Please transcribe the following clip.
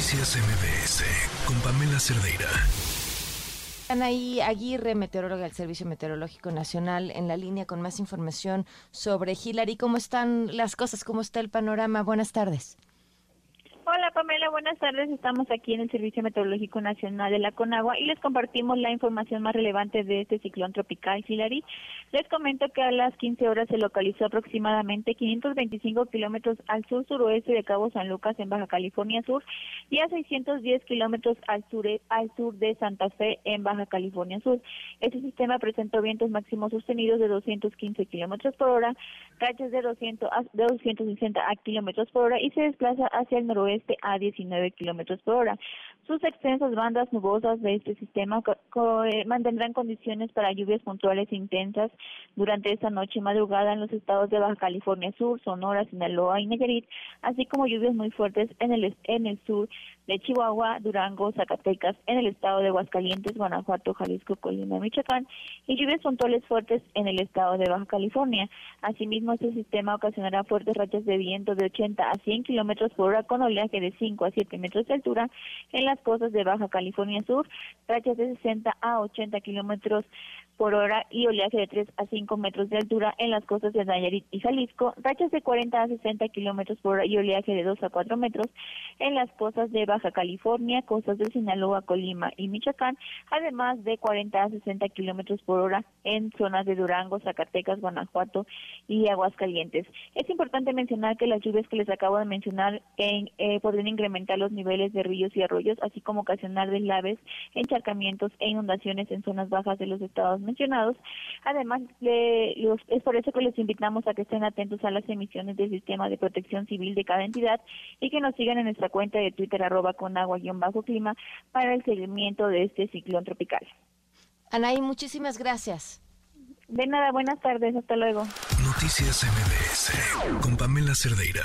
Noticias MBS con Pamela Cerdeira. Anaí Aguirre, meteoróloga del Servicio Meteorológico Nacional, en la línea con más información sobre Hillary. ¿Cómo están las cosas? ¿Cómo está el panorama? Buenas tardes. Pamela, buenas tardes. Estamos aquí en el Servicio Meteorológico Nacional de la Conagua y les compartimos la información más relevante de este ciclón tropical Hillary. Les comento que a las 15 horas se localizó aproximadamente 525 kilómetros al sur-suroeste de Cabo San Lucas en Baja California Sur y a 610 kilómetros al sur, al sur de Santa Fe en Baja California Sur. Este sistema presentó vientos máximos sostenidos de 215 kilómetros por hora, rachas de 200 de 260 kilómetros por hora y se desplaza hacia el noroeste a 19 kilómetros por hora. Sus extensas bandas nubosas de este sistema eh, mantendrán condiciones para lluvias puntuales intensas durante esta noche y madrugada en los estados de Baja California Sur, Sonora, Sinaloa y Nayarit, así como lluvias muy fuertes en el, en el sur de Chihuahua, Durango, Zacatecas, en el estado de Aguascalientes, Guanajuato, Jalisco, Colima, Michoacán y lluvias puntuales fuertes en el estado de Baja California. Asimismo, este sistema ocasionará fuertes rachas de viento de 80 a 100 kilómetros por hora con oleaje de 5 a 7 metros de altura en las costas de Baja California Sur, rachas de 60 a 80 kilómetros por hora y oleaje de 3 a 5 metros de altura en las costas de Nayarit y Jalisco, rachas de 40 a 60 kilómetros por hora y oleaje de 2 a 4 metros en las costas de Baja California, costas de Sinaloa, Colima y Michoacán, además de 40 a 60 kilómetros por hora en zonas de Durango, Zacatecas, Guanajuato y Aguascalientes. Es importante mencionar que las lluvias que les acabo de mencionar en, eh, podrían incrementar los niveles de ríos y arroyos, así como ocasionar deslaves, encharcamientos e inundaciones en zonas bajas de los estados mencionados. Además, es por eso que les invitamos a que estén atentos a las emisiones del Sistema de Protección Civil de cada entidad y que nos sigan en nuestra cuenta de Twitter arroba con agua-clima para el seguimiento de este ciclón tropical. Anaí, muchísimas gracias. De nada, buenas tardes, hasta luego. Noticias MBS con Pamela Cerdeira.